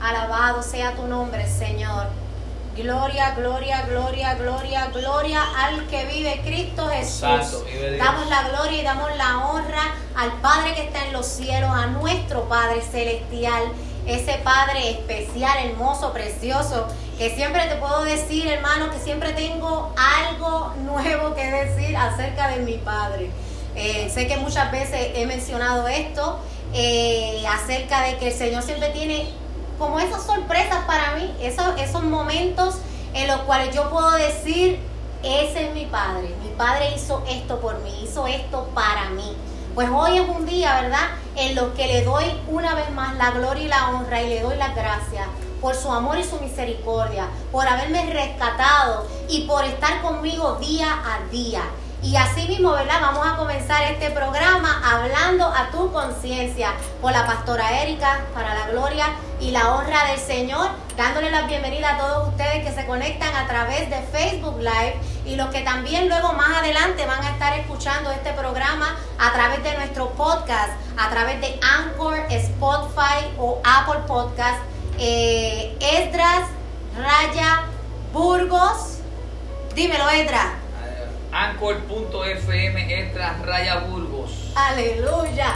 Alabado sea tu nombre, Señor. Gloria, gloria, gloria, gloria, gloria al que vive Cristo Jesús. Santo, vive Dios. Damos la gloria y damos la honra al Padre que está en los cielos, a nuestro Padre celestial, ese Padre especial, hermoso, precioso, que siempre te puedo decir, hermano, que siempre tengo algo nuevo que decir acerca de mi Padre. Eh, sé que muchas veces he mencionado esto eh, acerca de que el Señor siempre tiene como esas sorpresas para mí, esos, momentos en los cuales yo puedo decir, ese es mi Padre, mi Padre hizo esto por mí, hizo esto para mí. Pues hoy es un día, ¿verdad? En lo que le doy una vez más la gloria y la honra y le doy las gracias por su amor y su misericordia, por haberme rescatado y por estar conmigo día a día. Y así mismo, ¿verdad? Vamos a comenzar este programa hablando a tu conciencia por la pastora Erika, para la gloria y la honra del Señor, dándole la bienvenida a todos ustedes que se conectan a través de Facebook Live y los que también luego más adelante van a estar escuchando este programa a través de nuestro podcast, a través de Anchor, Spotify o Apple Podcast. Eh, Esdras, Raya, Burgos. Dímelo, Esdras. Anchor.fm extra Raya Burgos. Aleluya.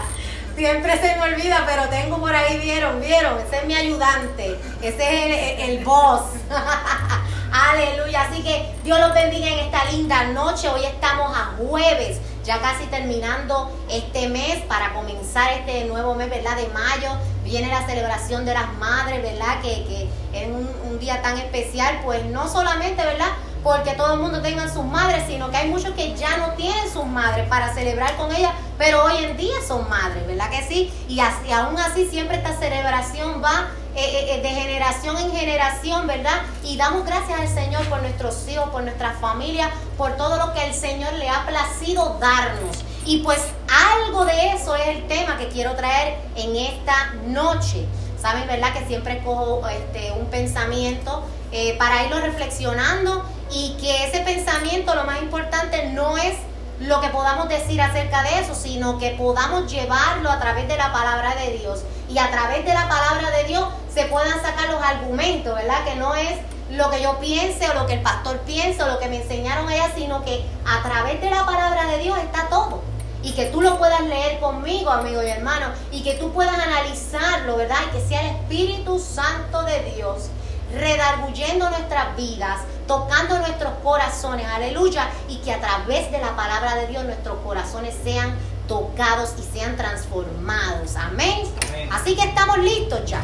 Siempre se me olvida, pero tengo por ahí, vieron, vieron, ese es mi ayudante, ese es el, boss. Aleluya. Así que Dios los bendiga en esta linda noche. Hoy estamos a jueves, ya casi terminando este mes para comenzar este nuevo mes, ¿verdad? De mayo. Viene la celebración de las madres, ¿verdad? Que, que es un día tan especial, pues no solamente, ¿verdad? Porque todo el mundo tenga sus madres, sino que hay muchos que ya no tienen sus madres para celebrar con ellas, pero hoy en día son madres, ¿verdad que sí? Y, así, aún así siempre esta celebración va eh, eh, de generación en generación, ¿verdad? Y damos gracias al Señor por nuestros hijos, por nuestra familia, por todo lo que el Señor le ha placido darnos. Y pues algo de eso es el tema que quiero traer en esta noche. Saben, ¿verdad? Que siempre cojo este, un pensamiento eh, para irlo reflexionando y que ese pensamiento lo más importante no es lo que podamos decir acerca de eso, sino que podamos llevarlo a través de la palabra de Dios. Y a través de la palabra de Dios se puedan sacar los argumentos, ¿verdad? Que no es lo que yo piense o lo que el pastor piensa o lo que me enseñaron ella, sino que a través de la palabra de Dios está todo. Y que tú lo puedas leer conmigo, amigo y hermano, y que tú puedas analizarlo, ¿verdad? Y que sea el Espíritu Santo de Dios redarguyendo nuestras vidas, tocando nuestros corazones, aleluya, y que a través de la palabra de Dios nuestros corazones sean tocados y sean transformados. Amén. Amén. Así que estamos listos ya.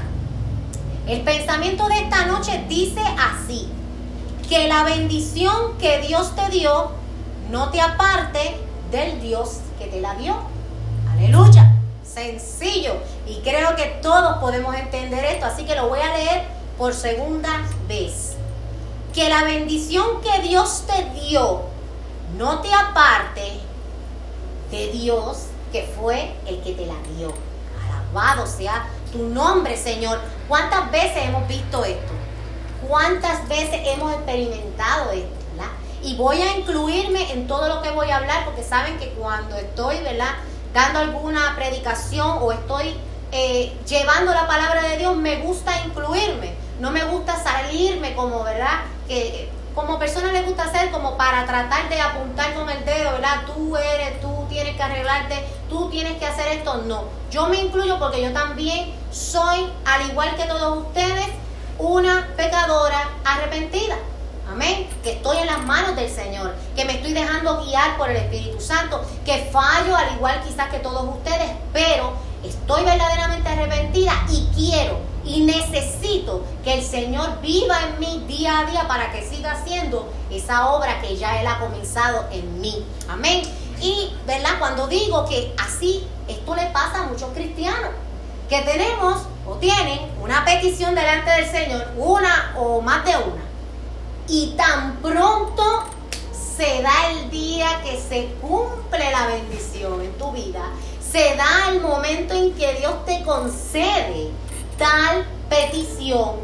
El pensamiento de esta noche dice así, que la bendición que Dios te dio no te aparte del Dios que te la dio. Aleluya. Sencillo. Y creo que todos podemos entender esto, así que lo voy a leer por segunda vez. Que la bendición que Dios te dio no te aparte de Dios que fue el que te la dio. Alabado sea tu nombre, Señor. ¿Cuántas veces hemos visto esto? ¿Cuántas veces hemos experimentado esto? Y voy a incluirme en todo lo que voy a hablar porque saben que cuando estoy, ¿verdad? Dando alguna predicación o estoy eh, llevando la palabra de Dios, me gusta incluirme. No me gusta salirme como, ¿verdad? Que como persona le gusta hacer como para tratar de apuntar con el dedo, ¿verdad? Tú eres, tú tienes que arreglarte, tú tienes que hacer esto. No, yo me incluyo porque yo también soy, al igual que todos ustedes, una pecadora arrepentida. Amén. Que estoy en las manos del Señor, que me estoy dejando guiar por el Espíritu Santo, que fallo al igual quizás que todos ustedes, pero estoy verdaderamente arrepentida y quiero y necesito que el Señor viva en mí día a día para que siga haciendo esa obra que ya Él ha comenzado en mí. Amén. Y, ¿verdad? Cuando digo que así, esto le pasa a muchos cristianos, que tenemos o tienen una petición delante del Señor, una o más de una, y tan pronto se da el día que se cumple la bendición en tu vida, se da el momento en que Dios te concede tal petición.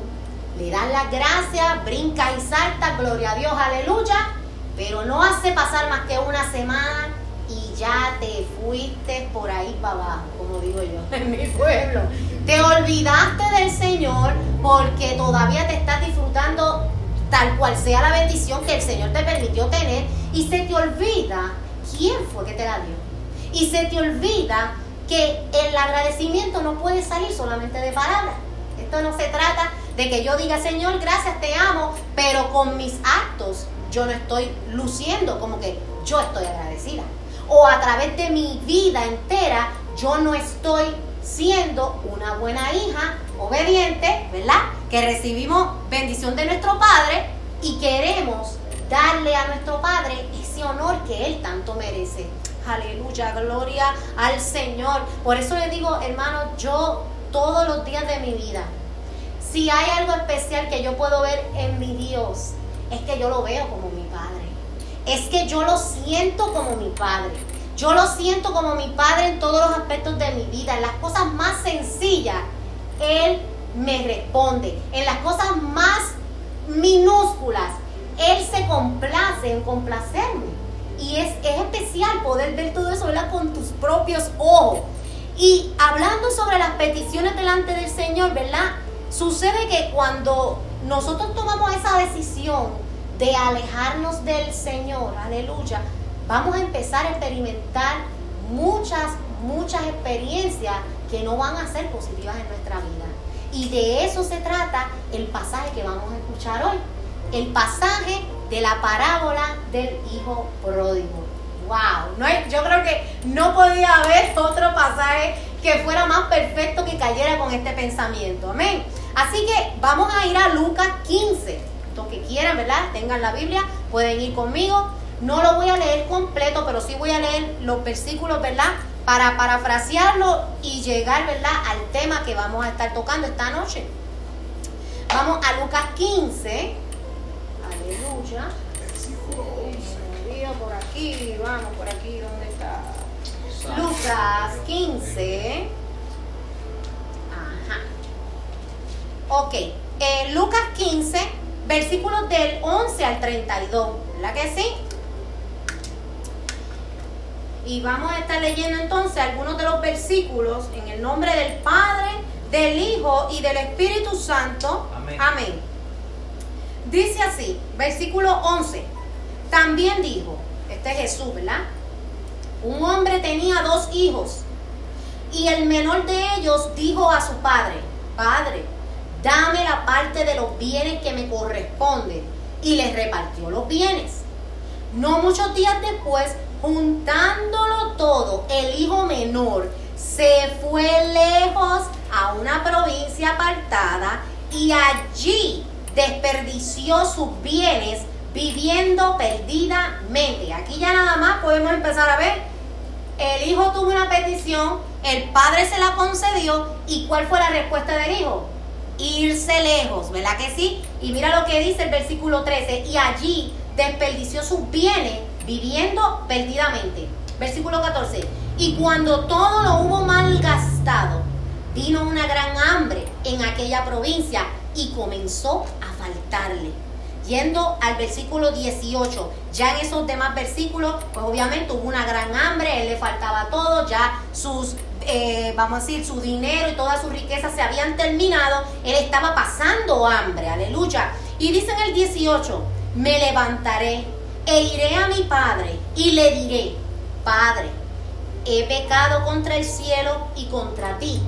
Le dan las gracias, brinca y salta, gloria a Dios, aleluya. Pero no hace pasar más que una semana y ya te fuiste por ahí para abajo, como digo yo, en mi pueblo. Te olvidaste del Señor porque todavía te estás disfrutando tal cual sea la bendición que el Señor te permitió tener y se te olvida quién fue que te la dio. Y se te olvida que el agradecimiento no puede salir solamente de palabras. Esto no se trata de que yo diga, Señor, gracias, te amo, pero con mis actos yo no estoy luciendo como que yo estoy agradecida. O a través de mi vida entera yo no estoy siendo una buena hija, obediente, ¿verdad? Que recibimos bendición de nuestro Padre y queremos darle a nuestro Padre ese honor que Él tanto merece. Aleluya, gloria al Señor. Por eso le digo, hermano, yo todos los días de mi vida, si hay algo especial que yo puedo ver en mi Dios, es que yo lo veo como mi Padre. Es que yo lo siento como mi Padre. Yo lo siento como mi Padre en todos los aspectos de mi vida. En las cosas más sencillas, Él me responde. En las cosas más minúsculas, Él se complace en complacerme. Y es, es especial poder ver todo eso ¿verdad? con tus propios ojos. Y hablando sobre las peticiones delante del Señor, ¿verdad? Sucede que cuando nosotros tomamos esa decisión de alejarnos del Señor, aleluya, vamos a empezar a experimentar muchas, muchas experiencias que no van a ser positivas en nuestra vida. Y de eso se trata el pasaje que vamos a escuchar hoy. El pasaje de la parábola del hijo pródigo. ¡Wow! No hay, yo creo que no podía haber otro pasaje que fuera más perfecto que cayera con este pensamiento. Amén. Así que vamos a ir a Lucas 15. Los que quieran, ¿verdad? Tengan la Biblia, pueden ir conmigo. No lo voy a leer completo, pero sí voy a leer los versículos, ¿verdad? Para parafrasearlo y llegar, ¿verdad? Al tema que vamos a estar tocando esta noche. Vamos a Lucas 15. Aleluya. por aquí, vamos por aquí, ¿dónde está? Lucas 15. Ajá. Ok, eh, Lucas 15, versículos del 11 al 32, ¿verdad que sí? Y vamos a estar leyendo entonces algunos de los versículos en el nombre del Padre, del Hijo y del Espíritu Santo. Amén. Amén. Dice así, versículo 11. También dijo, este es Jesús, ¿verdad? Un hombre tenía dos hijos y el menor de ellos dijo a su padre, Padre, dame la parte de los bienes que me corresponden. Y les repartió los bienes. No muchos días después, juntándolo todo, el hijo menor se fue lejos a una provincia apartada y allí desperdició sus bienes viviendo perdidamente. Aquí ya nada más podemos empezar a ver, el hijo tuvo una petición, el padre se la concedió y ¿cuál fue la respuesta del hijo? Irse lejos, ¿verdad que sí? Y mira lo que dice el versículo 13, y allí desperdició sus bienes viviendo perdidamente. Versículo 14, y cuando todo lo hubo malgastado, vino una gran hambre en aquella provincia y comenzó a faltarle. Yendo al versículo 18, ya en esos demás versículos, pues obviamente hubo una gran hambre, él le faltaba todo, ya sus, eh, vamos a decir, su dinero y todas sus riquezas se habían terminado, él estaba pasando hambre, aleluya. Y dice en el 18, me levantaré e iré a mi padre y le diré, Padre, he pecado contra el cielo y contra ti.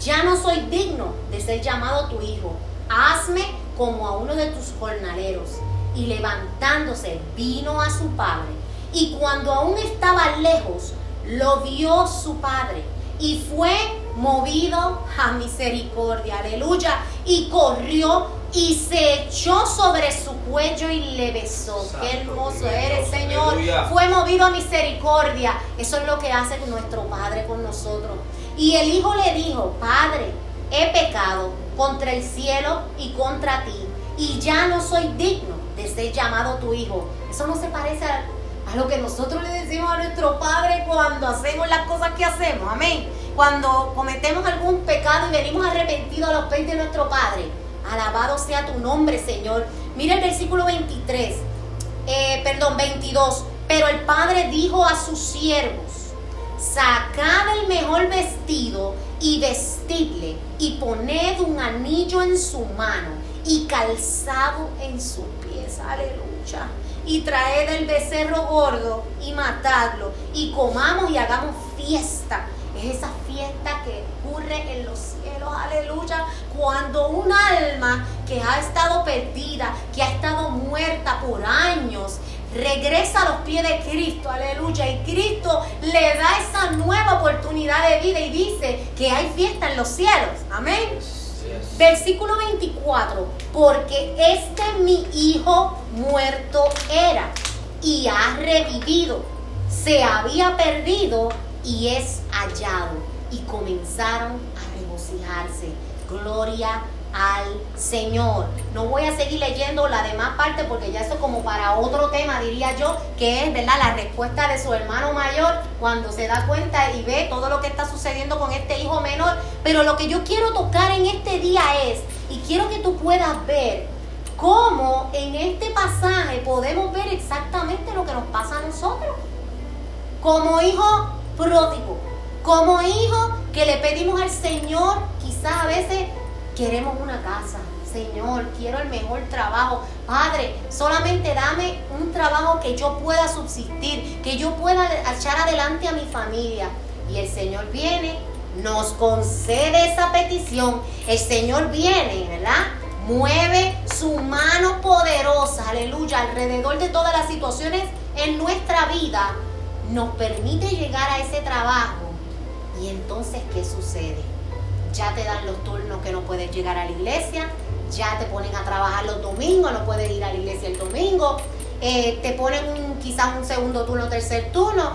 Ya no soy digno de ser llamado tu hijo. Hazme como a uno de tus jornaleros. Y levantándose vino a su padre. Y cuando aún estaba lejos, lo vio su padre. Y fue movido a misericordia. Aleluya. Y corrió y se echó sobre su cuello y le besó. Santo Qué hermoso Dios, eres, Señor. aleluya. Fue movido a misericordia. Eso es lo que hace nuestro Padre con nosotros. Y el Hijo le dijo, Padre, he pecado contra el cielo y contra ti, y ya no soy digno de ser llamado tu Hijo. Eso no se parece a, lo que nosotros le decimos a nuestro Padre cuando hacemos las cosas que hacemos. Amén. Cuando cometemos algún pecado y venimos arrepentidos a los pies de nuestro Padre. Alabado sea tu nombre, Señor. Mira el versículo 23. Eh, perdón, 22. Pero el padre dijo a sus siervos, sacad el mejor vestido y vestidle y poned un anillo en su mano y calzado en sus pies. Aleluya. Y traed el becerro gordo y matadlo y comamos y hagamos fiesta. Es esa fiesta que ocurre en los cielos, aleluya, cuando un alma que ha estado perdida, que ha estado muerta por años, regresa a los pies de Cristo, aleluya, y Cristo le da esa nueva oportunidad de vida y dice que hay fiesta en los cielos, amén. Versículo 24, porque este mi hijo muerto era y ha revivido, se había perdido y es hallado. Y comenzaron a regocijarse. Gloria al Señor. No voy a seguir leyendo la demás parte porque ya eso es como para otro tema, diría yo, que es, ¿verdad? La respuesta de su hermano mayor cuando se da cuenta y ve todo lo que está sucediendo con este hijo menor. Pero lo que yo quiero tocar en este día es, y quiero que tú puedas ver cómo en este pasaje podemos ver exactamente lo que nos pasa a nosotros. Como hijo pródigo, como hijo que le pedimos al Señor, quizás a veces queremos una casa. Señor, quiero el mejor trabajo. Padre, solamente dame un trabajo que yo pueda subsistir, que yo pueda echar adelante a mi familia. Y el Señor viene, nos concede esa petición. El Señor viene, ¿verdad? Mueve su mano poderosa, aleluya, alrededor de todas las situaciones en nuestra vida. Nos permite llegar a ese trabajo. Y entonces, ¿qué sucede? Ya te dan los turnos que no puedes llegar a la iglesia, ya te ponen a trabajar los domingos, no puedes ir a la iglesia el domingo, eh, te ponen un, quizás un segundo turno, tercer turno,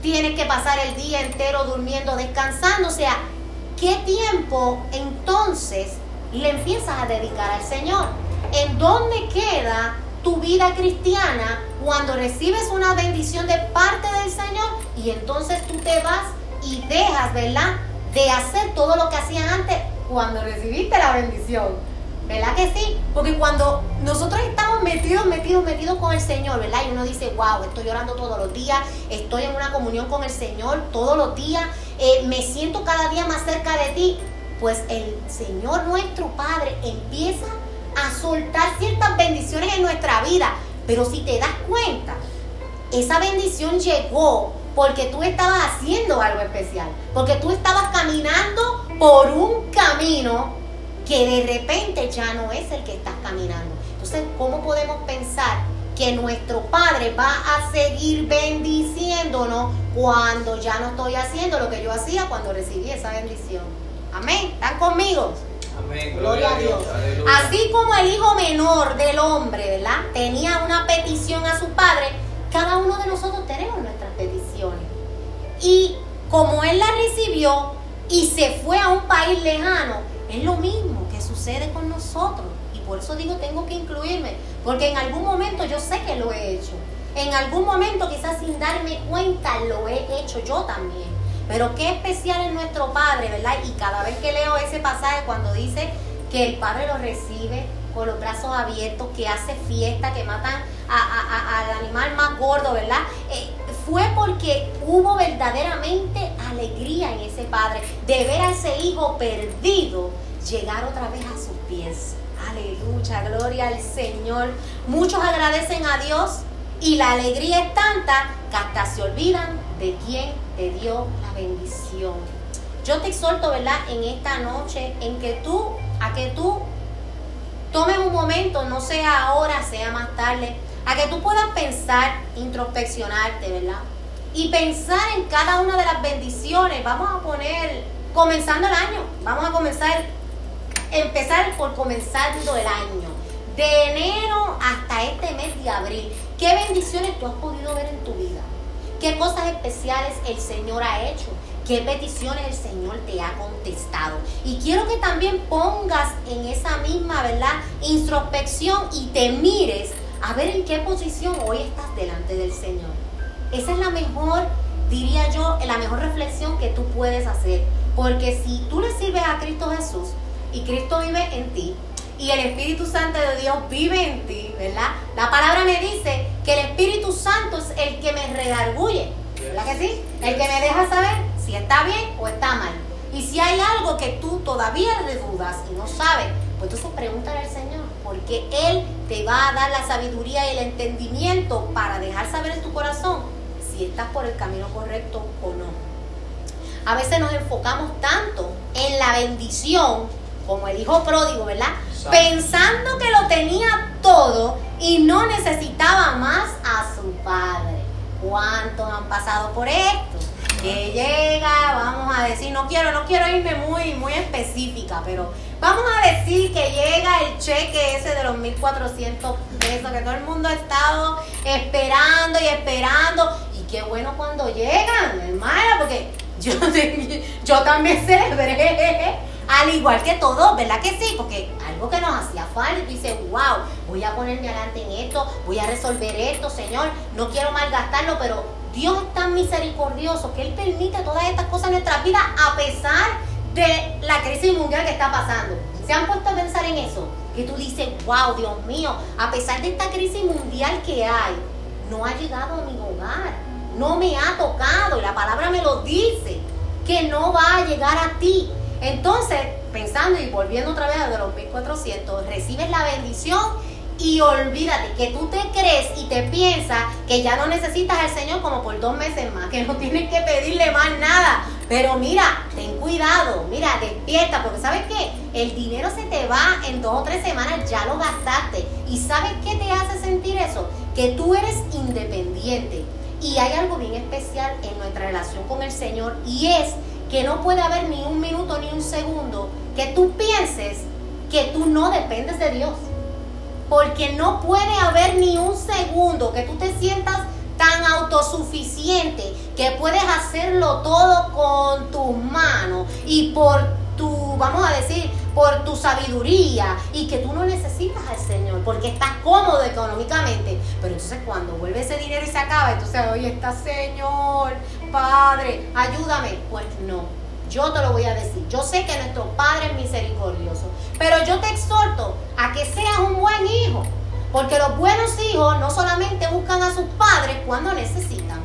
tienes que pasar el día entero durmiendo, descansando, o sea, ¿qué tiempo entonces le empiezas a dedicar al Señor? ¿En dónde queda tu vida cristiana cuando recibes una bendición de parte del Señor y entonces tú te vas y dejas, ¿verdad? De hacer todo lo que hacían antes cuando recibiste la bendición. ¿Verdad que sí? Porque cuando nosotros estamos metidos, metidos, metidos con el Señor, ¿verdad? Y uno dice, wow, estoy orando todos los días, estoy en una comunión con el Señor todos los días, eh, me siento cada día más cerca de ti. Pues el Señor nuestro Padre empieza a soltar ciertas bendiciones en nuestra vida. Pero si te das cuenta, esa bendición llegó porque tú estabas haciendo algo especial, porque tú estabas caminando por un camino que de repente ya no es el que estás caminando. Entonces, ¿cómo podemos pensar que nuestro Padre va a seguir bendiciéndonos cuando ya no estoy haciendo lo que yo hacía cuando recibí esa bendición? Amén. ¿Están conmigo? Amén. Gloria, a Dios. Así como el hijo menor del hombre, ¿verdad? Tenía una petición a su padre, cada uno de nosotros tenemos nuestras peticiones. Y como él la recibió y se fue a un país lejano, es lo mismo que sucede con nosotros. Y por eso digo, tengo que incluirme, porque en algún momento yo sé que lo he hecho. En algún momento, quizás sin darme cuenta, lo he hecho yo también. Pero qué especial es nuestro Padre, ¿verdad? Y cada vez que leo ese pasaje cuando dice que el Padre lo recibe con los brazos abiertos, que hace fiesta, que matan al animal más gordo, ¿verdad? Eh, fue porque hubo verdaderamente alegría en ese padre de ver a ese hijo perdido llegar otra vez a sus pies. Aleluya, gloria al Señor. Muchos agradecen a Dios y la alegría es tanta que hasta se olvidan de quien te dio la bendición. Yo te exhorto, ¿verdad? En esta noche en que tú, a que tú tomes un momento, no sea ahora, sea más tarde, a que tú puedas pensar, introspeccionarte, ¿verdad? Y pensar en cada una de las bendiciones. Vamos a poner, comenzando el año, vamos a comenzar, empezar por comenzando el año. De enero hasta este mes de abril, ¿qué bendiciones tú has podido ver en tu vida? ¿Qué cosas especiales el Señor ha hecho? Qué peticiones el Señor te ha contestado. Y quiero que también pongas en esa misma, ¿verdad? Introspección y te mires a ver en qué posición hoy estás delante del Señor. Esa es la mejor, diría yo, la mejor reflexión que tú puedes hacer. Porque si tú le sirves a Cristo Jesús y Cristo vive en ti y el Espíritu Santo de Dios vive en ti, ¿verdad? La palabra me dice que el Espíritu Santo es el que me redarguye, ¿verdad que sí? El que me deja saber si está bien o está mal. Y si hay algo que tú todavía le dudas y no sabes, pues entonces pregúntale al Señor, porque Él te va a dar la sabiduría y el entendimiento para dejar saber en tu corazón si estás por el camino correcto o no. A veces nos enfocamos tanto en la bendición, como el hijo pródigo, ¿verdad? Pensando que lo tenía todo y no necesitaba más a su padre. ¿Cuántos han pasado por esto? Que llega, vamos a decir, no quiero, no quiero irme muy, muy específica, pero vamos a decir que llega el cheque ese de los 1.400 pesos que todo el mundo ha estado esperando y esperando. Y qué bueno cuando llegan, hermana, porque yo, yo también celebré al igual que todos, ¿verdad que sí? Porque algo que nos hacía falta, y tú dices, wow, voy a ponerme adelante en esto, voy a resolver esto, Señor, no quiero malgastarlo, pero Dios es tan misericordioso que Él permite todas estas cosas en nuestra vida a pesar de la crisis mundial que está pasando. ¿Se han puesto a pensar en eso? Que tú dices, wow, Dios mío, a pesar de esta crisis mundial que hay, no ha llegado a mi hogar, no me ha tocado, y la palabra me lo dice, que no va a llegar a ti. Entonces, pensando y volviendo otra vez a los 1400, recibes la bendición y olvídate que tú te crees y te piensas que ya no necesitas al Señor como por dos meses más, que no tienes que pedirle más nada. Pero mira, ten cuidado, mira, despierta, porque ¿sabes qué? El dinero se te va en dos o tres semanas, ya lo gastaste. ¿Y sabes qué te hace sentir eso? Que tú eres independiente. Y hay algo bien especial en nuestra relación con el Señor y es que no puede haber ni un minuto ni un segundo que tú pienses que tú no dependes de Dios. Porque no puede haber ni un segundo que tú te sientas tan autosuficiente que puedes hacerlo todo con tus manos y por tu, vamos a decir, por tu sabiduría y que tú no necesitas al Señor porque estás cómodo económicamente. Pero entonces cuando vuelve ese dinero y se acaba, entonces hoy está Señor, Padre, ayúdame. Pues no, yo te lo voy a decir. Yo sé que nuestro Padre es misericordioso, pero yo te exhorto a que seas un buen hijo, porque los buenos hijos no solamente buscan a sus padres cuando necesitan.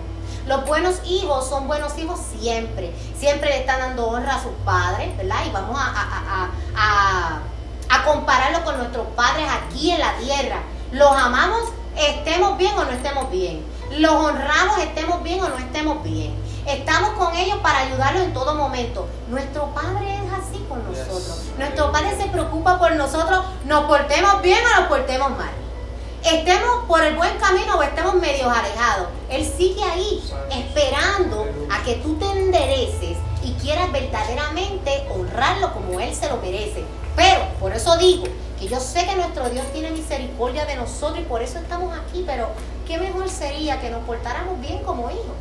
Los buenos hijos son buenos hijos siempre. Siempre le están dando honra a sus padres, ¿verdad? Y vamos a, a, a compararlo con nuestros padres aquí en la tierra. Los amamos, estemos bien o no estemos bien. Los honramos, estemos bien o no estemos bien. Estamos con ellos para ayudarlos en todo momento. Nuestro Padre es así con nosotros. Nuestro Padre se preocupa por nosotros, nos portemos bien o nos portemos mal. Estemos por el buen camino o estemos medio alejados. Él sigue ahí esperando a que tú te endereces y quieras verdaderamente honrarlo como Él se lo merece. Pero, por eso digo, que yo sé que nuestro Dios tiene misericordia de nosotros y por eso estamos aquí, pero qué mejor sería que nos portáramos bien como hijos.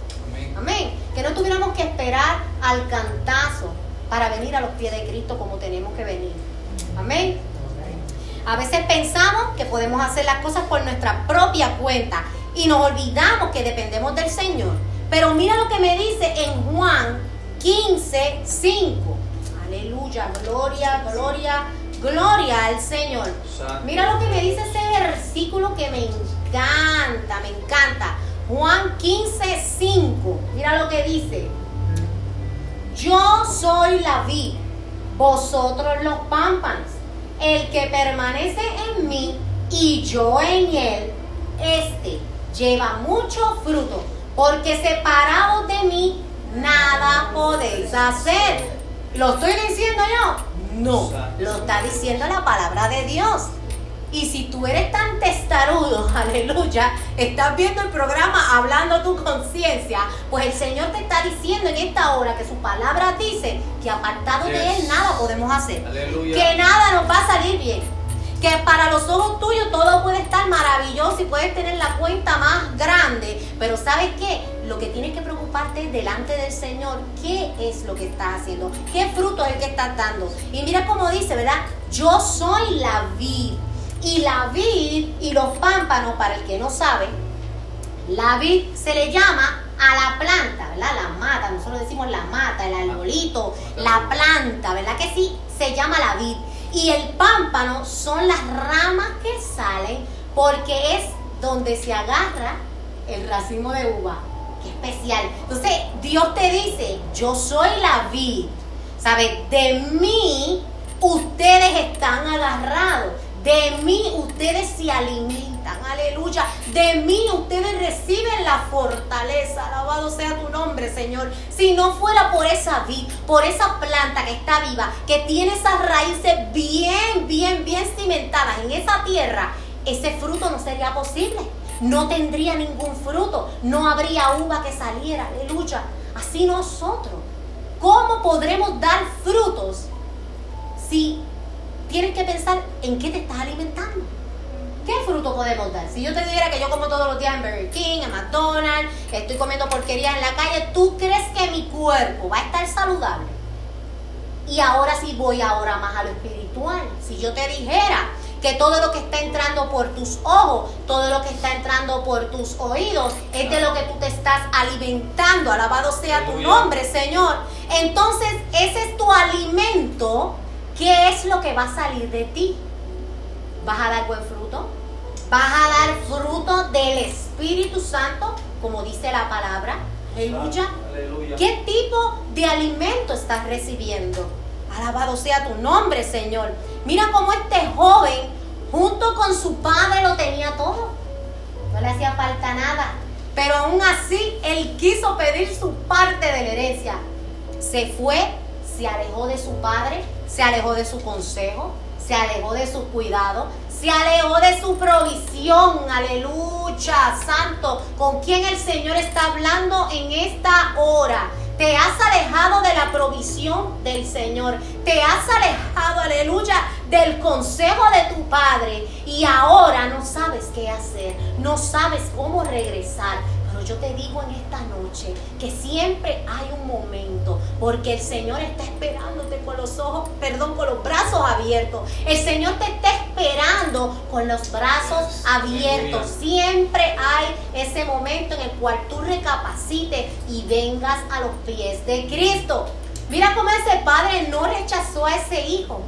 Amén. Que no tuviéramos que esperar al cantazo para venir a los pies de Cristo como tenemos que venir. Amén. A veces pensamos que podemos hacer las cosas por nuestra propia cuenta y nos olvidamos que dependemos del Señor. Pero mira lo que me dice en Juan 15, 5. Aleluya, gloria, gloria, gloria al Señor. Mira lo que me dice ese versículo que me encanta, me encanta. Juan 15, 5. Mira lo que dice. Yo soy la vid, vosotros los pámpanos. El que permanece en mí y yo en él, este lleva mucho fruto, porque separado de mí nada podéis hacer. ¿Lo estoy diciendo yo? No, lo está diciendo la palabra de Dios. Y si tú eres tan testarudo, aleluya, estás viendo el programa hablando tu conciencia, pues el Señor te está diciendo en esta hora que su palabra dice que apartado de Él nada podemos hacer. Que nada nos va a salir bien. Que para los ojos tuyos todo puede estar maravilloso y puedes tener la cuenta más grande. Pero ¿sabes qué? Lo que tienes que preocuparte es delante del Señor. ¿Qué es lo que estás haciendo? ¿Qué fruto es el que estás dando? Y mira cómo dice, ¿verdad? Yo soy la vida y la vid y los pámpanos, para el que no sabe, la vid se le llama a la planta, ¿verdad? La mata, nosotros decimos la mata, el arbolito, la planta, ¿verdad que sí? Se llama la vid. Y el pámpano son las ramas que salen porque es donde se agarra el racimo de uva. Qué especial. Entonces, Dios te dice, yo soy la vid. ¿Sabe? De mí ustedes están agarrados. De mí ustedes se alimentan, aleluya. De mí ustedes reciben la fortaleza. Alabado sea tu nombre, Señor. Si no fuera por esa vid, por esa planta que está viva, que tiene esas raíces bien, bien, bien cimentadas en esa tierra, ese fruto no sería posible. No tendría ningún fruto. No habría uva que saliera, aleluya. Así nosotros. ¿Cómo podremos dar frutos si tienes que pensar en qué te estás alimentando. ¿Qué fruto podemos dar? Si yo te dijera que yo como todos los días en Burger King, en McDonald's, estoy comiendo porquería en la calle, ¿tú crees que mi cuerpo va a estar saludable? Y ahora sí voy ahora más a lo espiritual. Si yo te dijera que todo lo que está entrando por tus ojos, todo lo que está entrando por tus oídos, es de lo que tú te estás alimentando. Alabado sea tu nombre, Señor. Entonces, ese es tu alimento ¿Qué es lo que va a salir de ti? ¿Vas a dar buen fruto? ¿Vas a dar fruto del Espíritu Santo, como dice la palabra? Aleluya. ¿Qué tipo de alimento estás recibiendo? Alabado sea tu nombre, Señor. Mira cómo este joven, junto con su padre, lo tenía todo. No le hacía falta nada. Pero aún así, él quiso pedir su parte de la herencia. Se fue, se alejó de su padre, se alejó de su consejo, se alejó de su cuidado, se alejó de su provisión. Aleluya, santo. ¿Con quién el Señor está hablando en esta hora? Te has alejado de la provisión del Señor. Te has alejado, aleluya, del consejo de tu Padre. Y ahora no sabes qué hacer. No sabes cómo regresar yo te digo en esta noche que siempre hay un momento, porque el Señor está esperándote con los ojos, perdón, con los brazos abiertos. El Señor te está esperando con los brazos abiertos. Siempre hay ese momento en el cual tú recapacites y vengas a los pies de Cristo. Mira cómo ese padre no rechazó a ese hijo.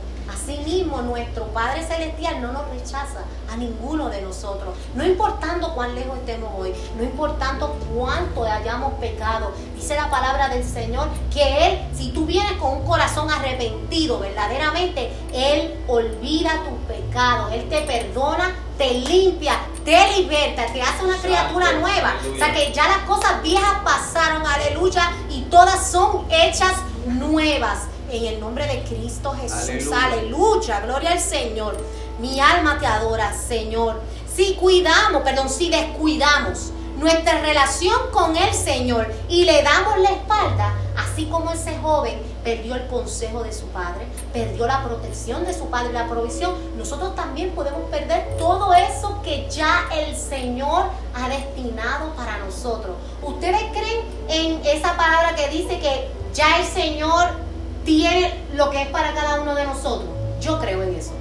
Asimismo, nuestro Padre Celestial no nos rechaza a ninguno de nosotros. No importando cuán lejos estemos hoy, no importando cuánto hayamos pecado. Dice la palabra del Señor que Él, si tú vienes con un corazón arrepentido verdaderamente, Él olvida tus pecados. Él te perdona, te limpia, te liberta, te hace una criatura nueva. O sea que ya las cosas viejas pasaron, aleluya, y todas son hechas nuevas. En el nombre de Cristo Jesús. Aleluya. Gloria al Señor. Mi alma te adora, Señor. Si cuidamos, perdón, si descuidamos nuestra relación con el Señor y le damos la espalda, así como ese joven perdió el consejo de su padre, perdió la protección de su padre, la provisión, nosotros también podemos perder todo eso que ya el Señor ha destinado para nosotros. ¿Ustedes creen en esa palabra que dice que ya el Señor tiene lo que es para cada uno de nosotros. Yo creo en eso.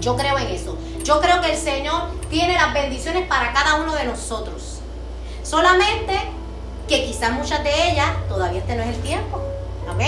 Yo creo en eso. Yo creo que el Señor tiene las bendiciones para cada uno de nosotros. Solamente que quizás muchas de ellas todavía este no es el tiempo. ¿Ok?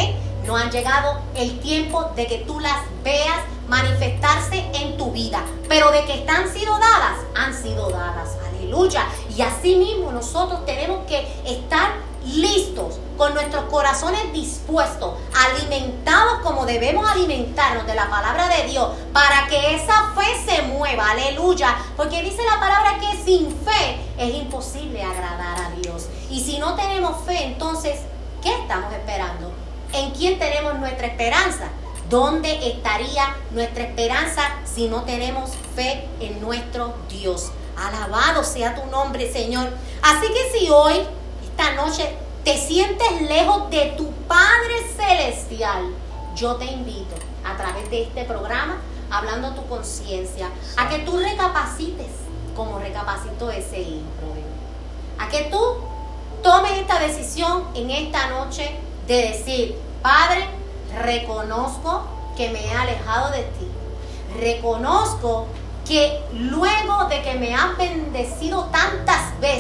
No han llegado el tiempo de que tú las veas manifestarse en tu vida. Pero de que están sido dadas, han sido dadas. Aleluya. Y así mismo nosotros tenemos que estar listos, con nuestros corazones dispuestos, alimentados como debemos alimentarnos de la palabra de Dios, para que esa fe se mueva, aleluya, porque dice la palabra que sin fe es imposible agradar a Dios. Y si no tenemos fe, entonces, ¿qué estamos esperando? ¿En quién tenemos nuestra esperanza? ¿Dónde estaría nuestra esperanza si no tenemos fe en nuestro Dios? Alabado sea tu nombre, Señor. Así que si hoy esta noche te sientes lejos de tu Padre Celestial, yo te invito a través de este programa, hablando tu conciencia, a que tú recapacites como recapacitó ese hijo A que tú tomes esta decisión en esta noche de decir, Padre, reconozco que me he alejado de ti. Reconozco que luego de que me has bendecido tantas veces,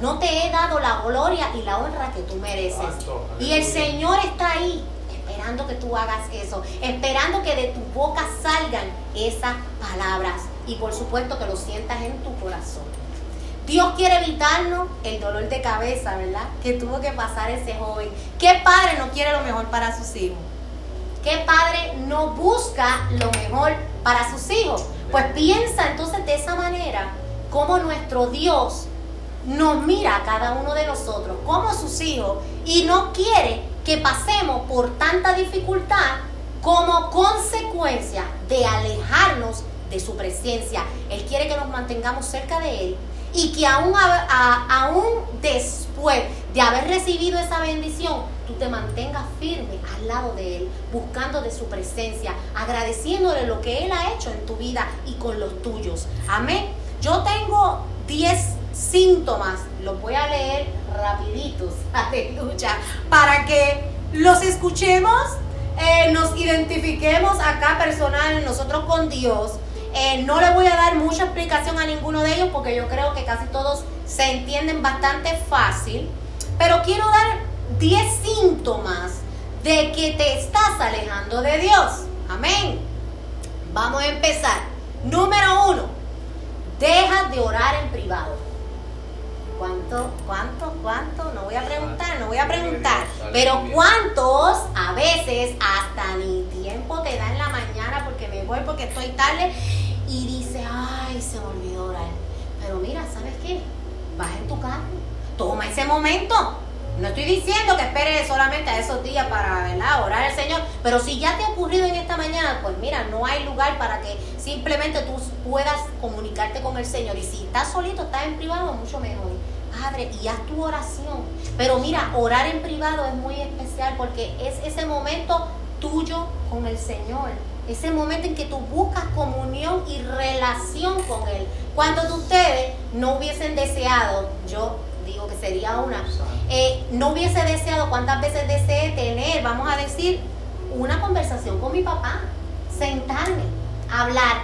no te he dado la gloria y la honra que tú mereces. Y el Señor está ahí esperando que tú hagas eso, esperando que de tu boca salgan esas palabras y por supuesto que lo sientas en tu corazón. Dios quiere evitarnos el dolor de cabeza, ¿verdad? Que tuvo que pasar ese joven. ¿Qué padre no quiere lo mejor para sus hijos? ¿Qué padre no busca lo mejor para sus hijos? Pues piensa entonces de esa manera cómo nuestro Dios nos mira a cada uno de nosotros como sus hijos y no quiere que pasemos por tanta dificultad como consecuencia de alejarnos de su presencia. Él quiere que nos mantengamos cerca de Él y que aún, aún después de haber recibido esa bendición, tú te mantengas firme al lado de Él, buscando de su presencia, agradeciéndole lo que Él ha hecho en tu vida y con los tuyos. Amén. Yo tengo 10 síntomas, los voy a leer rapiditos, aleluya, para que los escuchemos, eh, nos identifiquemos acá personal, nosotros con Dios. Eh, no le voy a dar mucha explicación a ninguno de ellos porque yo creo que casi todos se entienden bastante fácil, pero quiero dar 10 síntomas de que te estás alejando de Dios. Amén. Vamos a empezar. Número uno, deja de orar en privado. ¿Cuánto, cuánto, cuánto? No voy a preguntar, no voy a preguntar. Pero ¿cuántos a veces hasta ni tiempo te da en la mañana porque me voy, porque estoy tarde y dice, ay, se me olvidó orar? Pero mira, ¿sabes qué? Baja en tu carro, toma ese momento. No estoy diciendo que esperes solamente a esos días para ¿verdad? orar al Señor, pero si ya te ha ocurrido en esta mañana, pues mira, no hay lugar para que simplemente tú puedas comunicarte con el Señor. Y si estás solito, estás en privado, mucho mejor. Padre, y haz tu oración. Pero mira, orar en privado es muy especial porque es ese momento tuyo con el Señor. Ese momento en que tú buscas comunión y relación con Él. Cuando ustedes no hubiesen deseado, yo digo que sería una, eh, no hubiese deseado, ¿cuántas veces deseé tener, vamos a decir, una conversación con mi papá? Sentarme, hablar,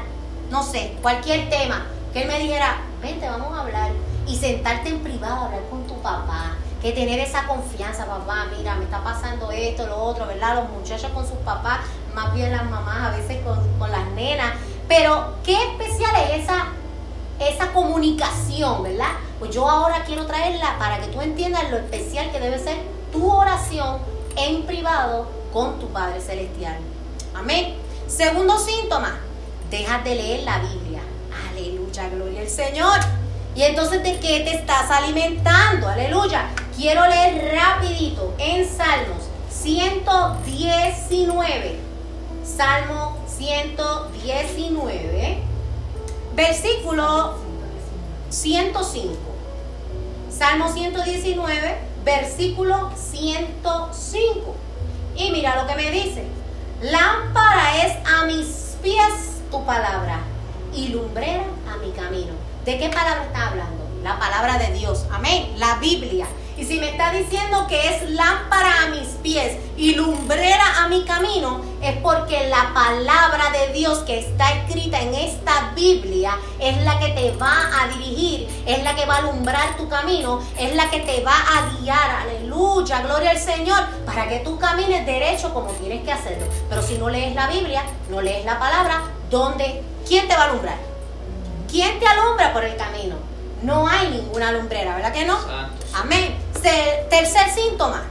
no sé, cualquier tema, que él me dijera, vente, vamos a hablar y sentarte en privado, hablar con tu papá, que tener esa confianza, papá, mira, me está pasando esto, lo otro, ¿verdad? Los muchachos con sus papás, más bien las mamás a veces con, las nenas, pero qué especial es esa, esa comunicación, ¿verdad? Pues yo ahora quiero traerla para que tú entiendas lo especial que debe ser tu oración en privado con tu Padre Celestial. Amén. Segundo síntoma, deja de leer la Biblia. Aleluya, gloria al Señor. Y entonces, ¿de qué te estás alimentando? Aleluya. Quiero leer rapidito en Salmos 119. Salmo 119. Versículo 105. Salmo 119, versículo 105. Y mira lo que me dice. Lámpara es a mis pies tu palabra y lumbrera a mi camino. ¿De qué palabra está hablando? La palabra de Dios. Amén. La Biblia. Y si me está diciendo que es lámpara a mis pies y lumbrera a mi camino, es porque la palabra de Dios que está escrita en esta Biblia es la que te va a dirigir, es la que va a alumbrar tu camino, es la que te va a guiar. Aleluya, gloria al Señor, para que tú camines derecho como tienes que hacerlo. Pero si no lees la Biblia, no lees la palabra, ¿dónde? ¿Quién te va a alumbrar? ¿Quién te alumbra por el camino? No hay ninguna lumbrera, ¿verdad que no? Amén. tercer síntoma,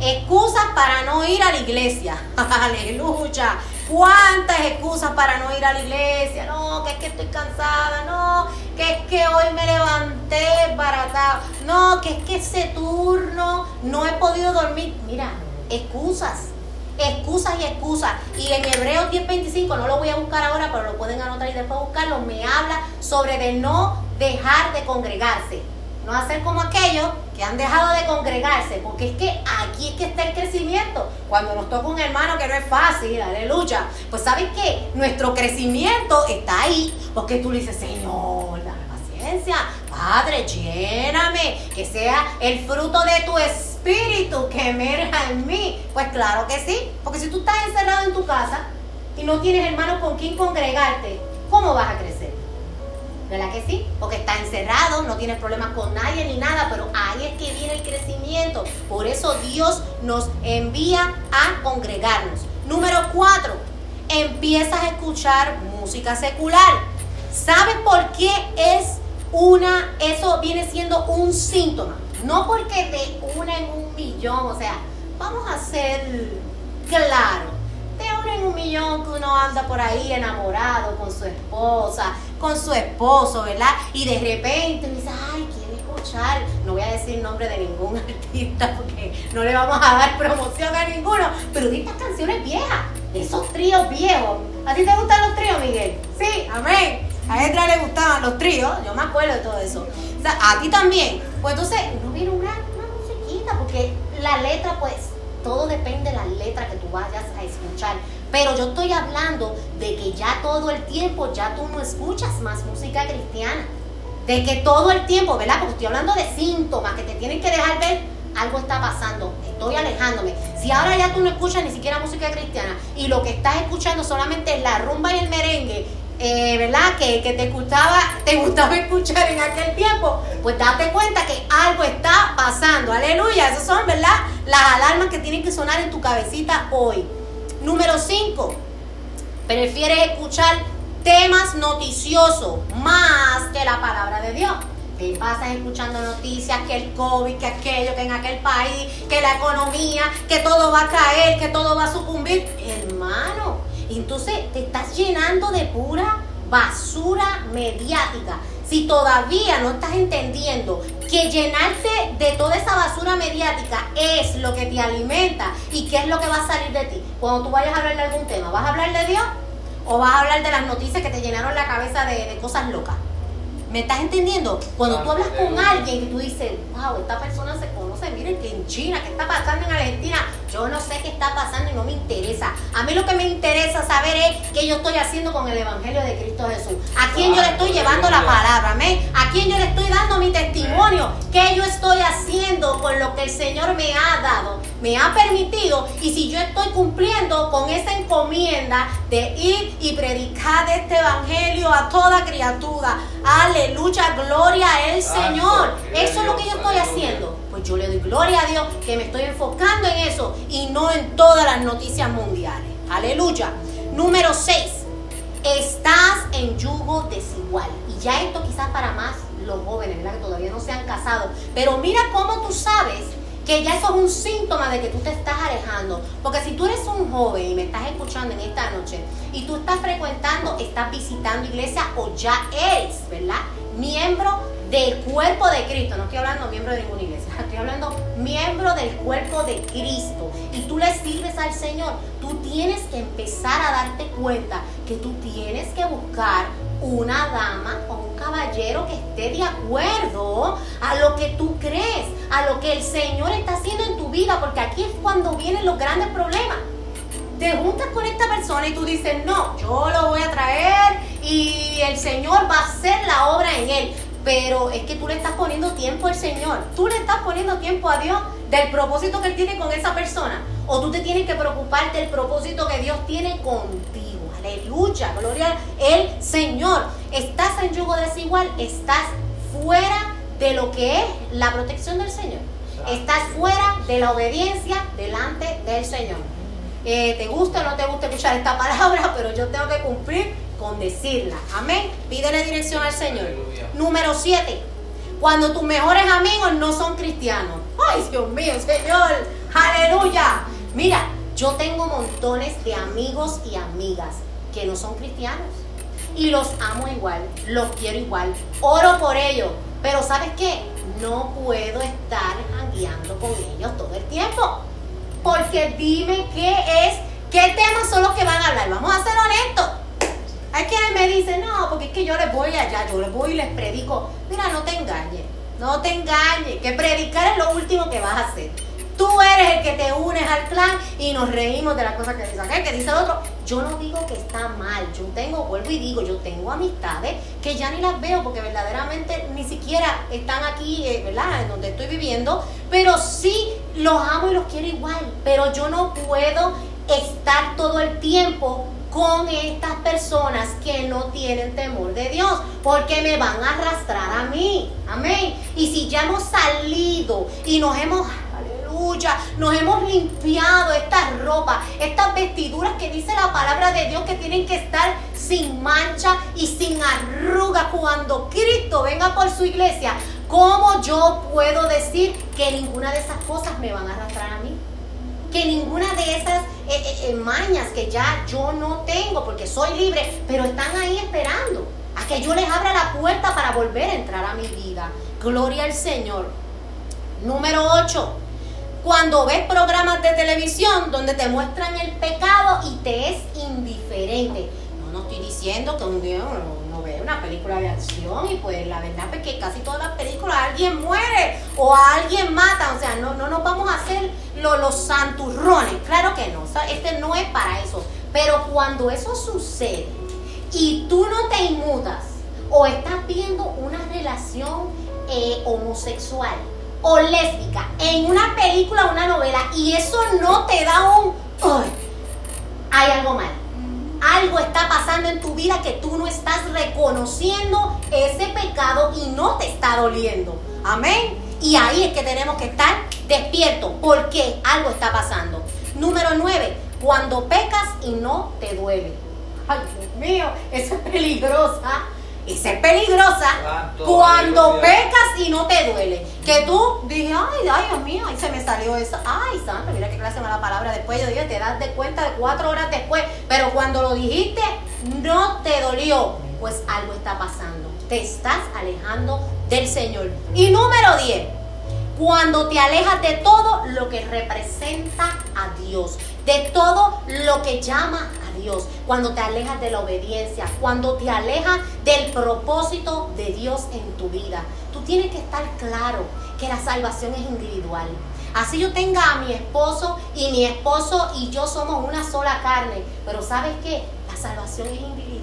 excusas para no ir a la iglesia. Aleluya. ¿Cuántas excusas para no ir a la iglesia? No, que es que estoy cansada, no, que es que hoy me levanté baratado, no, que es que ese turno no he podido dormir. Mira, excusas excusas y excusas. Y en Hebreos 10:25, no lo voy a buscar ahora, pero lo pueden anotar y después buscarlo, me habla sobre de no dejar de congregarse. No hacer como aquellos que han dejado de congregarse, porque es que aquí es que está el crecimiento. Cuando nos toca un hermano que no es fácil, aleluya, pues sabes que nuestro crecimiento está ahí, porque tú le dices, Señor, la paciencia, Padre, lléname, que sea el fruto de tu espíritu espíritu que emerja en mí. Pues claro que sí, porque si tú estás encerrado en tu casa y no tienes hermanos con quien congregarte, ¿cómo vas a crecer? ¿Verdad que sí? Porque estás encerrado, no tienes problemas con nadie ni nada, pero ahí es que viene el crecimiento. Por eso Dios nos envía a congregarnos. Número cuatro, empiezas a escuchar música secular. ¿Sabes por qué es una, eso viene siendo un síntoma. No porque de una en un millón, o sea, vamos a ser claro. De una en un millón que uno anda por ahí enamorado con su esposa, con su esposo, ¿verdad? Y de repente dice, ay, quiero escuchar, no voy a decir nombre de ningún artista porque no le vamos a dar promoción a ninguno, pero de estas canciones viejas, esos tríos viejos. ¿A ti te gustan los tríos, Miguel? Sí, amén. A Edra le gustaban los tríos, yo me acuerdo de todo eso. A ti también. Pues entonces, no viene una, una musiquita, porque la letra, pues, todo depende de la letra que tú vayas a escuchar. Pero yo estoy hablando de que ya todo el tiempo, ya tú no escuchas más música cristiana. De que todo el tiempo, ¿verdad? Porque estoy hablando de síntomas que te tienen que dejar ver algo está pasando, estoy alejándome. Si ahora ya tú no escuchas ni siquiera música cristiana y lo que estás escuchando solamente es la rumba y el merengue eh, ¿verdad? Que, que, te gustaba, te gustaba escuchar en aquel tiempo, pues date cuenta que algo está pasando. Aleluya. Esas son, ¿verdad? Las alarmas que tienen que sonar en tu cabecita hoy. Número 5. Prefieres escuchar temas noticiosos más que la palabra de Dios. Te pasas escuchando noticias que el COVID, que aquello, que en aquel país, que la economía, que todo va a caer, que todo va a sucumbir. Hermano, entonces te estás llenando de pura basura mediática. Si todavía no estás entendiendo que llenarte de toda esa basura mediática es lo que te alimenta y qué es lo que va a salir de ti. Cuando tú vayas a hablar de algún tema, ¿vas a hablar de Dios o vas a hablar de las noticias que te llenaron la cabeza de, de cosas locas? ¿Me estás entendiendo? Cuando tú hablas con alguien y tú dices, wow, esta persona se conoce, miren que en China, ¿qué está pasando en Argentina? Yo no sé qué está pasando y no me interesa. A mí lo que me interesa saber es qué yo estoy haciendo con el Evangelio de Cristo Jesús. A quién yo le estoy llevando la palabra, amén. A quién yo le estoy dando mi testimonio. Qué yo estoy haciendo con lo que el Señor me ha dado, me ha permitido. Y si yo estoy cumpliendo con esa encomienda de ir y predicar este Evangelio a toda criatura. Aleluya, gloria al Señor. Eso es lo que yo estoy haciendo pues yo le doy gloria a Dios que me estoy enfocando en eso y no en todas las noticias mundiales. Aleluya. Número 6. Estás en yugo desigual. Y ya esto quizás para más los jóvenes, ¿verdad? Que todavía no se han casado. Pero mira cómo tú sabes que ya eso es un síntoma de que tú te estás alejando. Porque si tú eres un joven y me estás escuchando en esta noche y tú estás frecuentando, estás visitando iglesia o ya eres, ¿verdad? Miembro del cuerpo de Cristo. No estoy hablando miembro de ninguna iglesia, estoy hablando miembro del cuerpo de Cristo. Y tú le sirves al Señor. Tú tienes que empezar a darte cuenta que tú tienes que buscar una dama o un caballero que esté de acuerdo a lo que tú crees, a lo que el Señor está haciendo en tu vida, porque aquí es cuando vienen los grandes problemas te juntas con esta persona y tú dices, no, yo lo voy a traer y el Señor va a hacer la obra en él pero es que tú le estás poniendo tiempo al Señor. Tú le estás poniendo tiempo a Dios del propósito que Él tiene con esa persona. O tú te tienes que preocupar del propósito que Dios tiene contigo. Aleluya, gloria al Señor. Estás en yugo desigual, estás fuera de lo que es la protección del Señor. Estás fuera de la obediencia delante del Señor. Eh, te gusta o no te gusta escuchar esta palabra, pero yo tengo que cumplir con decirla. Amén. Pídele dirección al Señor. Número 7. Cuando tus mejores amigos no son cristianos. Ay, Dios mío, Señor. Aleluya. Mira, yo tengo montones de amigos y amigas que no son cristianos. Y los amo igual, los quiero igual, oro por ellos. Pero ¿sabes qué? No puedo estar jangueando con ellos todo el tiempo. Porque dime qué es, qué temas son los que van a hablar. Vamos a ser honestos. Hay quienes me dicen, no, porque es que yo les voy allá, yo les voy y les predico. Mira, no te engañes, no te engañes, que predicar es lo último que vas a hacer. Tú eres el que te unes al clan y nos reímos de las cosas que dice aquel, que dice el otro. Yo no digo que está mal, yo tengo, vuelvo y digo, yo tengo amistades que ya ni las veo porque verdaderamente ni siquiera están aquí, eh, ¿verdad? En donde estoy viviendo, pero sí los amo y los quiero igual, pero yo no puedo estar todo el tiempo con estas personas que no tienen temor de Dios, porque me van a arrastrar a mí. Amén. Y si ya hemos salido y nos hemos nos hemos limpiado estas ropas, estas vestiduras que dice la palabra de Dios que tienen que estar sin mancha y sin arruga cuando Cristo venga por su iglesia. ¿Cómo yo puedo decir que ninguna de esas cosas me van a arrastrar a mí? Que ninguna de esas eh, eh, eh, mañas que ya yo no tengo porque soy libre, pero están ahí esperando a que yo les abra la puerta para volver a entrar a mi vida. Gloria al Señor. Número 8. Cuando ves programas de televisión donde te muestran el pecado y te es indiferente. No, no estoy diciendo que un día uno, ve una película de acción y pues la verdad es que casi todas las películas alguien muere o a alguien mata. O sea, no, no nos vamos a hacer los santurrones. Claro que no. este no es para eso. Pero cuando eso sucede y tú no te inmutas o estás viendo una relación eh, homosexual o lésbica en una película o una novela y eso no te da un... hay algo mal. Algo está pasando en tu vida que tú no estás reconociendo ese pecado y no te está doliendo. Amén. Y ahí es que tenemos que estar despiertos porque algo está pasando. Número 9. Cuando pecas y no te duele. Ay, Dios mío, eso es peligrosa y ser peligrosa cuando pecas y no te duele. Que tú dije, ay, ay, Dios mío, ahí se me salió eso. Ay, santo, mira qué clase mala palabra. Después yo dije, te das de cuenta de cuatro horas después. Pero cuando lo dijiste, no te dolió. Pues algo está pasando. Te estás alejando del Señor. Y número 10, cuando te alejas de todo lo que representa a Dios, de todo lo que llama a Dios, cuando te alejas de la obediencia, cuando te alejas del propósito de Dios en tu vida. Tú tienes que estar claro que la salvación es individual. Así yo tenga a mi esposo y mi esposo y yo somos una sola carne. Pero ¿sabes qué? La salvación es individual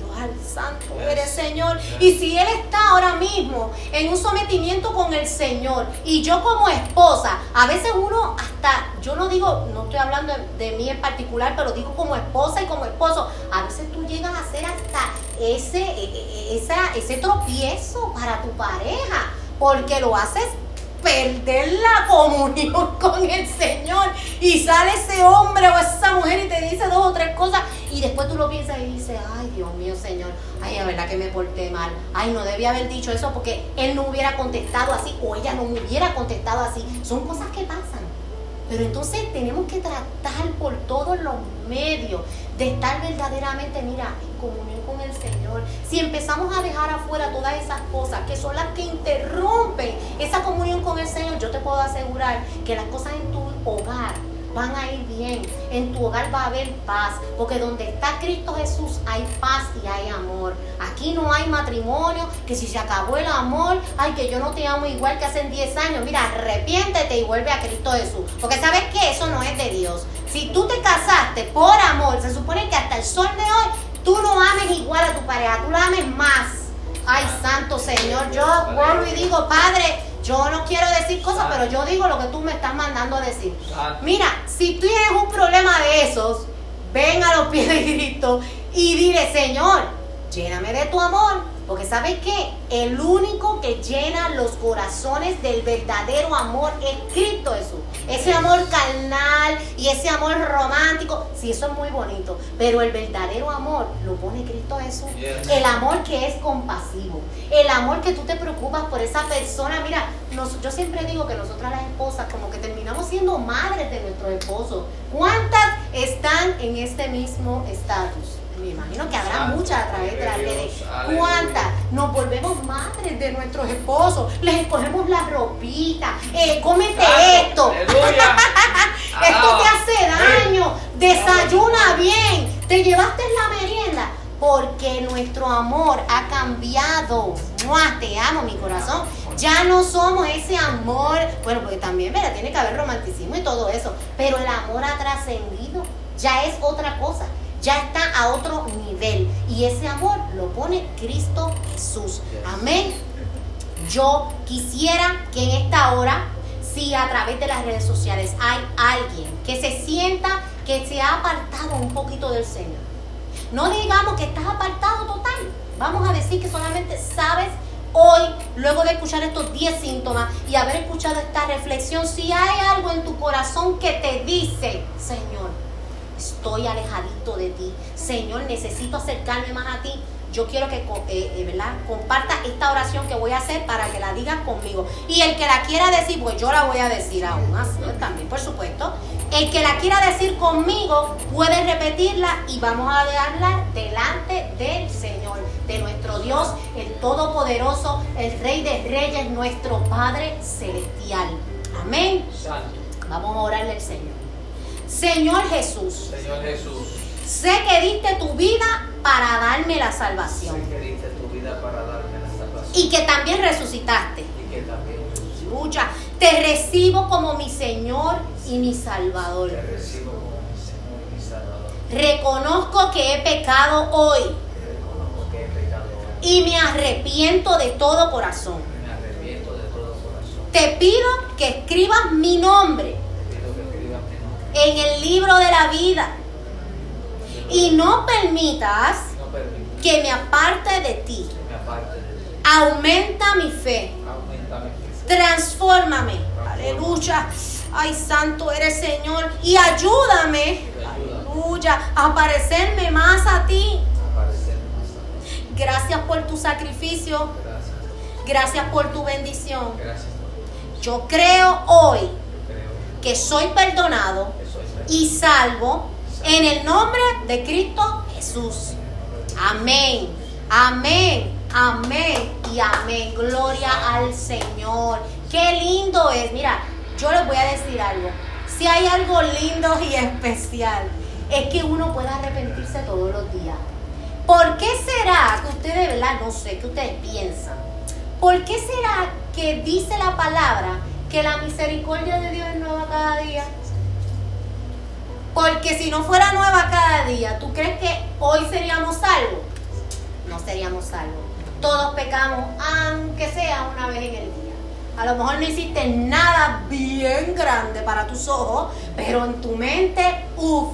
santo eres Señor. Y si Él está ahora mismo en un sometimiento con el Señor y yo como esposa, a veces uno hasta, yo no digo, no estoy hablando de, mí en particular, pero digo como esposa y como esposo, a veces tú llegas a hacer hasta ese, e, e, esa, ese tropiezo para tu pareja, porque lo haces perder la comunión con el Señor y sale ese hombre o esa mujer y te dice dos o tres cosas y después tú lo piensas y dices, ay Dios mío Señor, ay es verdad que me porté mal, ay no debía haber dicho eso porque él no hubiera contestado así o ella no me hubiera contestado así, son cosas que pasan. Pero entonces tenemos que tratar por todos los medios de estar verdaderamente, mira, en comunión con el Señor. Si empezamos a dejar afuera todas esas cosas que son las que interrumpen esa comunión con el Señor, yo te puedo asegurar que las cosas en tu hogar van a ir bien. En tu hogar va a haber paz, porque donde está Cristo Jesús hay paz y hay amor. Aquí no hay matrimonio, que si se acabó el amor, ay, que yo no te amo igual que hace 10 años. Mira, arrepiéntete y vuelve a Cristo Jesús. Porque sabes que eso no es de Dios. Si tú te casaste por amor, se supone que hasta el sol de hoy tú no ames igual a tu pareja, tú la ames más. Ay, santo Señor, yo vuelvo y digo, Padre, yo no quiero decir cosas, pero yo digo lo que tú me estás mandando a decir. Mira, si tú tienes un problema de esos, ven a los pies de Cristo y dile, Señor, lléname de tu amor porque ¿sabes qué? El único que llena los corazones del verdadero amor es Cristo Jesús. Ese amor carnal y ese amor romántico, sí, eso es muy bonito. Pero el verdadero amor lo pone Cristo Jesús. El amor que es compasivo. El amor que tú te preocupas por esa persona. Mira, yo siempre digo que nosotras las esposas como que terminamos siendo madres de nuestros esposos. ¿Cuántas están en este mismo estatus? Me imagino que habrá muchas a través de la redes. ¿Cuántas? Nos volvemos madres de nuestros esposos, les escogemos la ropita, eh, cómete esto. esto te hace daño, desayuna bien, te llevaste la merienda. Porque nuestro amor ha cambiado. Te amo, mi corazón. Ya no somos ese amor. Bueno, porque también, mira, tiene que haber romanticismo y todo eso. Pero el amor ha trascendido. Ya es otra cosa ya está a otro nivel. Y ese amor lo pone Cristo Jesús. Amén. Yo quisiera que en esta hora, si a través de las redes sociales hay alguien que se sienta que se ha apartado un poquito del Señor. No digamos que estás apartado total. Vamos a decir que solamente sabes hoy, luego de escuchar estos 10 síntomas y haber escuchado esta reflexión, si hay algo en tu corazón que te dice, Señor, estoy alejadito de ti, Señor, necesito acercarme más a ti, yo quiero que eh, eh, ¿verdad? comparta esta oración que voy a hacer para que la digas conmigo. Y el que la quiera decir, pues yo la voy a decir aún más, ¿no? también, por supuesto. El que la quiera decir conmigo puede repetirla y vamos a dejarla delante del Señor, de nuestro Dios, el Todopoderoso, el Rey de Reyes, nuestro Padre Celestial. Amén. Vamos a orarle al Señor. Señor Jesús, Señor Jesús, sé que diste tu vida para darme la sé salvación que diste tu vida para darme la salvación y que también resucitaste. y que también Lucha, te recibo como mi Señor y mi Salvador. te recibo como mi Señor y mi Salvador. Reconozco que he pecado hoy Reconozco que he pecado hoy y me arrepiento de todo corazón. y me arrepiento de todo corazón. Te pido que escribas mi nombre en el libro de la vida y no permitas que me aparte de ti. Aumenta mi fe. Transfórmame. Aleluya. Ay, santo eres Señor. Y ayúdame. Aleluya. A parecerme más a ti. Aparecerme más a ti. Gracias por tu sacrificio. Gracias. Por tu bendición. Yo creo hoy que soy perdonado. Y salvo en el nombre de Cristo Jesús. Amén. Amén. Amén y amén. Gloria al Señor. Qué lindo es. Mira, yo les voy a decir algo. Si hay algo lindo y especial, es que uno pueda arrepentirse todos los días. ¿Por qué será que ustedes, verdad, no sé, que ustedes piensan? ¿Por qué será que dice la palabra que la misericordia de Dios es nueva cada día? Porque si no fuera nueva cada día, ¿tú crees que hoy seríamos salvos? No seríamos salvos. Todos pecamos, aunque sea una vez en el día. A lo mejor no hiciste nada bien grande para tus ojos, pero en tu mente, uff,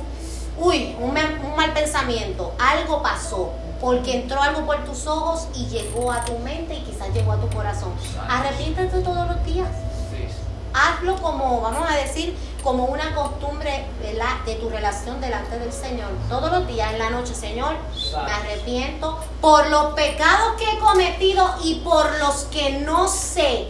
uy, un, un mal pensamiento, algo pasó, porque entró algo por tus ojos y llegó a tu mente y quizás llegó a tu corazón. Arrepiéntete todos los días hazlo como, vamos a decir, como una costumbre de tu relación delante del Señor. Todos los días en la noche, Señor, me arrepiento por los pecados que he cometido y por los que no sé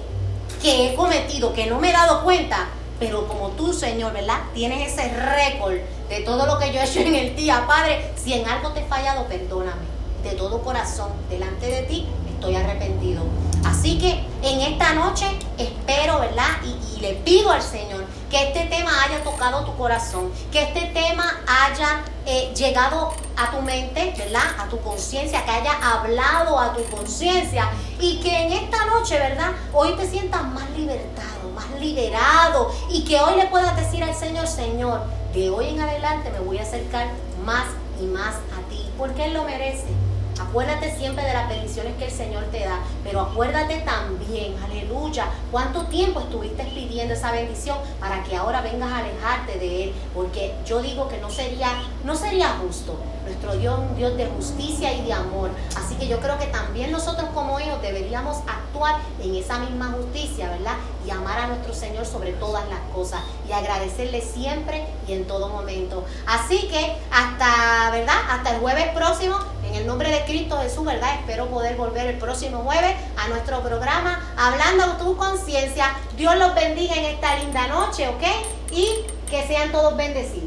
que he cometido, que no me he dado cuenta. Pero como tú, Señor, ¿verdad? Tienes ese récord de todo lo que yo he hecho en el día, Padre. Si en algo te he fallado, perdóname. De todo corazón, delante de ti, estoy arrepentido. Así que en esta noche espero, ¿verdad? Y, y le pido al Señor que este tema haya tocado tu corazón, que este tema haya eh, llegado a tu mente, ¿verdad? A tu conciencia, que haya hablado a tu conciencia y que en esta noche, ¿verdad? Hoy te sientas más libertado, más liberado y que hoy le puedas decir al Señor, Señor, de hoy en adelante me voy a acercar más y más a ti, porque Él lo merece. Acuérdate siempre de las bendiciones que el Señor te da, pero acuérdate también, aleluya, cuánto tiempo estuviste pidiendo esa bendición para que ahora vengas a alejarte de Él, porque yo digo que no sería, no sería justo. Nuestro Dios es un Dios de justicia y de amor, así que yo creo que también nosotros como hijos deberíamos actuar en esa misma justicia, ¿verdad? Y a nuestro Señor sobre todas las cosas y agradecerle siempre y en todo momento. Así que hasta, ¿verdad? Hasta el jueves próximo, en el nombre de Cristo Jesús, ¿verdad? Espero poder volver el próximo jueves a nuestro programa Hablando tu conciencia. Dios los bendiga en esta linda noche, ¿ok? Y que sean todos bendecidos.